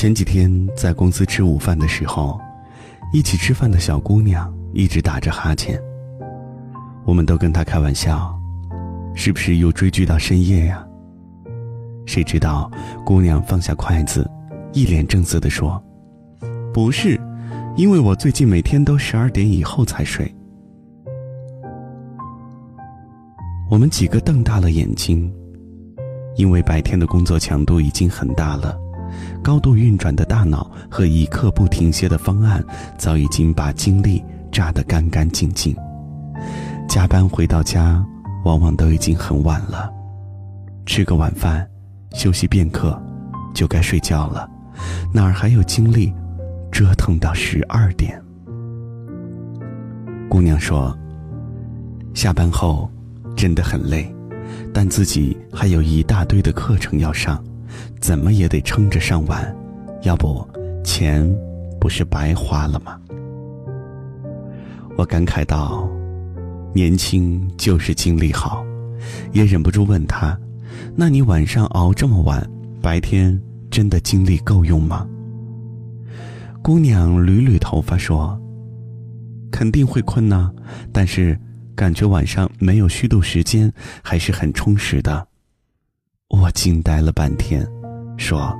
前几天在公司吃午饭的时候，一起吃饭的小姑娘一直打着哈欠。我们都跟她开玩笑，是不是又追剧到深夜呀？谁知道姑娘放下筷子，一脸正色地说：“不是，因为我最近每天都十二点以后才睡。”我们几个瞪大了眼睛，因为白天的工作强度已经很大了。高度运转的大脑和一刻不停歇的方案，早已经把精力榨得干干净净。加班回到家，往往都已经很晚了。吃个晚饭，休息片刻，就该睡觉了，哪儿还有精力折腾到十二点？姑娘说：“下班后真的很累，但自己还有一大堆的课程要上。”怎么也得撑着上完，要不钱不是白花了吗？我感慨道：“年轻就是精力好。”也忍不住问他：“那你晚上熬这么晚，白天真的精力够用吗？”姑娘捋捋头发说：“肯定会困呐，但是感觉晚上没有虚度时间，还是很充实的。”我惊呆了半天。说：“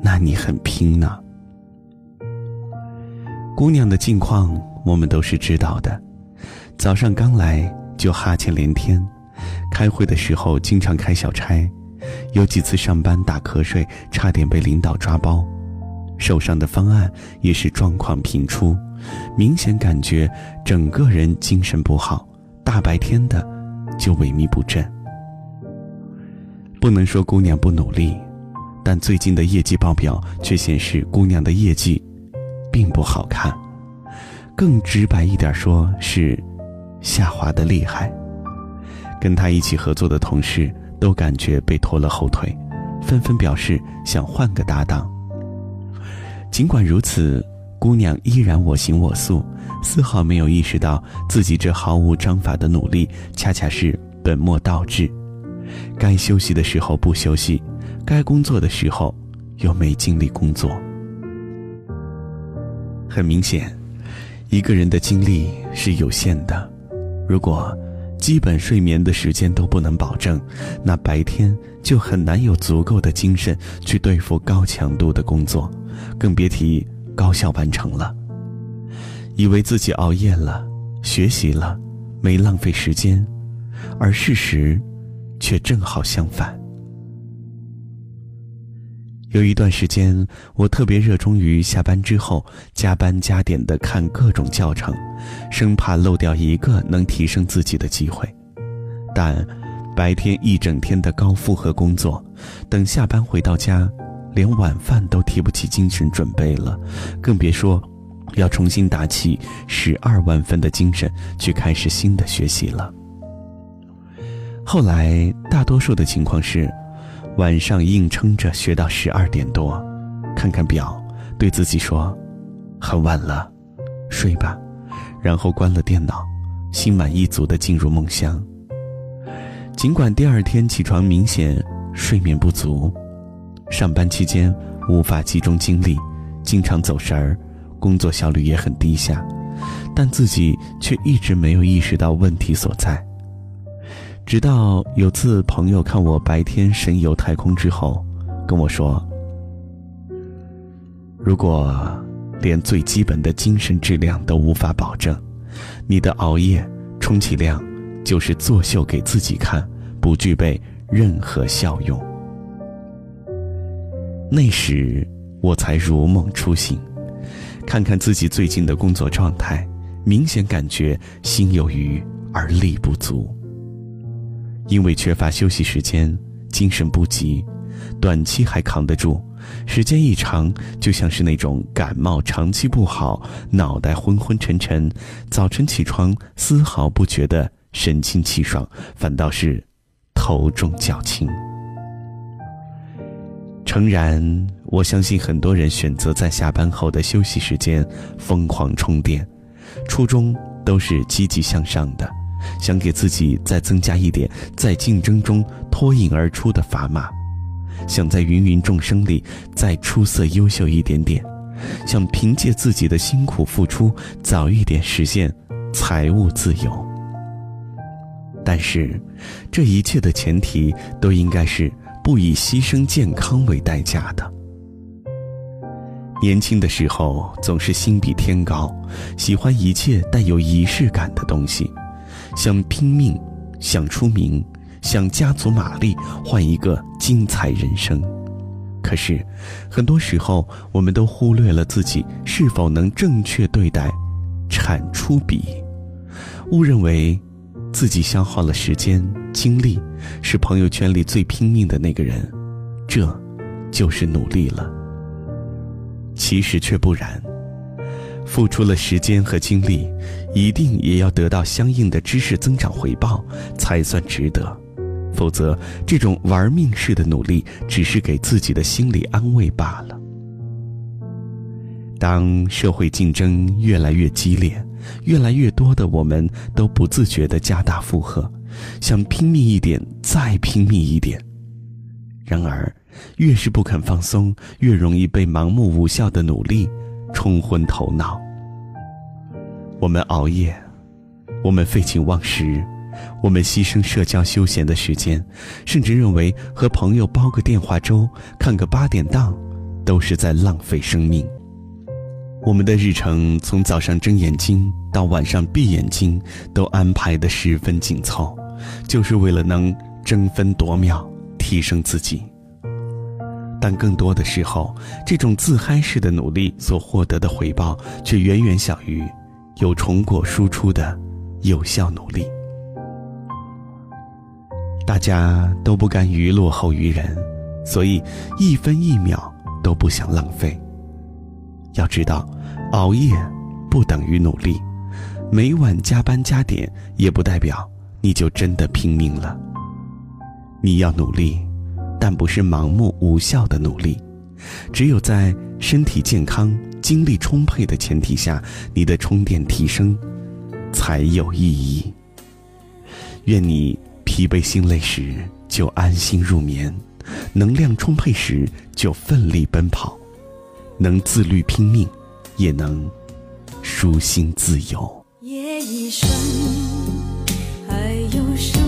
那你很拼呢。”姑娘的近况我们都是知道的，早上刚来就哈欠连天，开会的时候经常开小差，有几次上班打瞌睡，差点被领导抓包，手上的方案也是状况频出，明显感觉整个人精神不好，大白天的就萎靡不振。不能说姑娘不努力。但最近的业绩报表却显示，姑娘的业绩并不好看，更直白一点说，是下滑的厉害。跟她一起合作的同事都感觉被拖了后腿，纷纷表示想换个搭档。尽管如此，姑娘依然我行我素，丝毫没有意识到自己这毫无章法的努力，恰恰是本末倒置。该休息的时候不休息。该工作的时候，又没精力工作。很明显，一个人的精力是有限的。如果基本睡眠的时间都不能保证，那白天就很难有足够的精神去对付高强度的工作，更别提高效完成了。以为自己熬夜了、学习了，没浪费时间，而事实却正好相反。有一段时间，我特别热衷于下班之后加班加点的看各种教程，生怕漏掉一个能提升自己的机会。但白天一整天的高负荷工作，等下班回到家，连晚饭都提不起精神准备了，更别说要重新打起十二万分的精神去开始新的学习了。后来，大多数的情况是。晚上硬撑着学到十二点多，看看表，对自己说：“很晚了，睡吧。”然后关了电脑，心满意足地进入梦乡。尽管第二天起床明显睡眠不足，上班期间无法集中精力，经常走神儿，工作效率也很低下，但自己却一直没有意识到问题所在。直到有次朋友看我白天神游太空之后，跟我说：“如果连最基本的精神质量都无法保证，你的熬夜充其量就是作秀给自己看，不具备任何效用。”那时我才如梦初醒，看看自己最近的工作状态，明显感觉心有余而力不足。因为缺乏休息时间，精神不济，短期还扛得住，时间一长，就像是那种感冒长期不好，脑袋昏昏沉沉，早晨起床丝毫不觉得神清气爽，反倒是头重脚轻。诚然，我相信很多人选择在下班后的休息时间疯狂充电，初衷都是积极向上的。想给自己再增加一点在竞争中脱颖而出的砝码，想在芸芸众生里再出色优秀一点点，想凭借自己的辛苦付出早一点实现财务自由。但是，这一切的前提都应该是不以牺牲健康为代价的。年轻的时候总是心比天高，喜欢一切带有仪式感的东西，想拼命，想出名，想加足马力换一个精彩人生。可是，很多时候我们都忽略了自己是否能正确对待产出比，误认为自己消耗了时间精力，是朋友圈里最拼命的那个人，这就是努力了。其实却不然，付出了时间和精力，一定也要得到相应的知识增长回报，才算值得。否则，这种玩命式的努力，只是给自己的心理安慰罢了。当社会竞争越来越激烈，越来越多的我们都不自觉地加大负荷，想拼命一点，再拼命一点。然而，越是不肯放松，越容易被盲目无效的努力冲昏头脑。我们熬夜，我们废寝忘食，我们牺牲社交休闲的时间，甚至认为和朋友煲个电话粥、看个八点档，都是在浪费生命。我们的日程从早上睁眼睛到晚上闭眼睛，都安排得十分紧凑，就是为了能争分夺秒。提升自己，但更多的时候，这种自嗨式的努力所获得的回报，却远远小于有成果输出的有效努力。大家都不甘于落后于人，所以一分一秒都不想浪费。要知道，熬夜不等于努力，每晚加班加点也不代表你就真的拼命了。你要努力，但不是盲目无效的努力。只有在身体健康、精力充沛的前提下，你的充电提升才有意义。愿你疲惫心累时就安心入眠，能量充沛时就奋力奔跑，能自律拼命，也能舒心自由。夜已深，还有什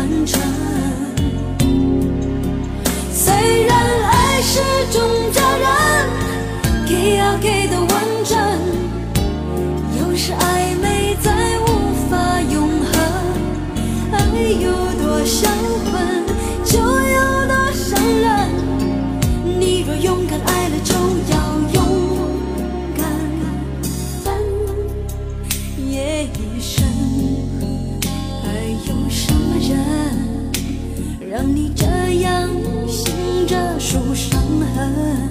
完整。虽然爱是种责任，给要给的完整，有时暧昧再无法永恒，爱有多销魂，就有。痕。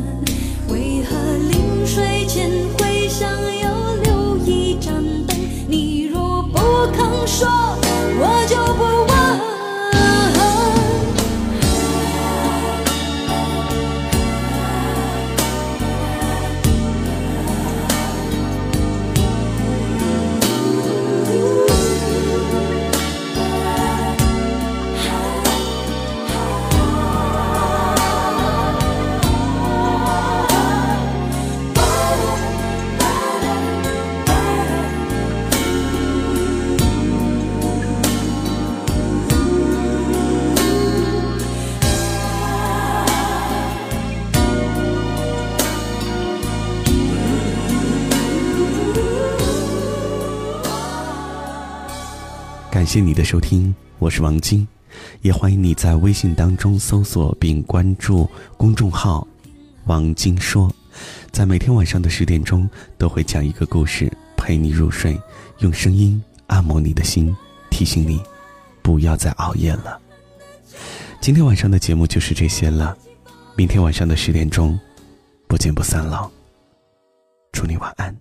谢你的收听，我是王晶，也欢迎你在微信当中搜索并关注公众号“王晶说”，在每天晚上的十点钟都会讲一个故事陪你入睡，用声音按摩你的心，提醒你不要再熬夜了。今天晚上的节目就是这些了，明天晚上的十点钟不见不散了。祝你晚安。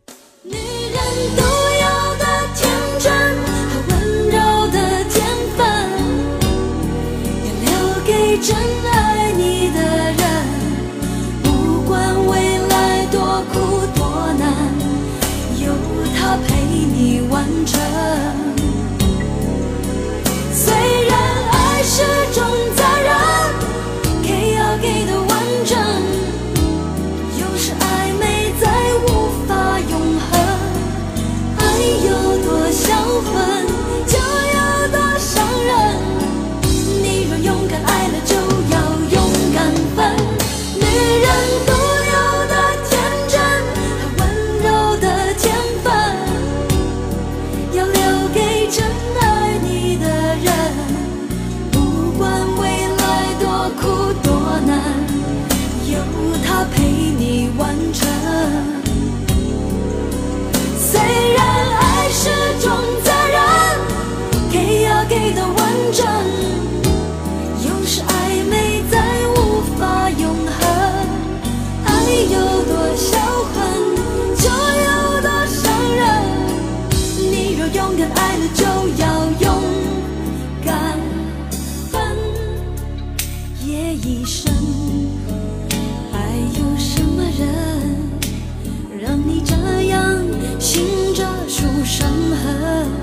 伤痕？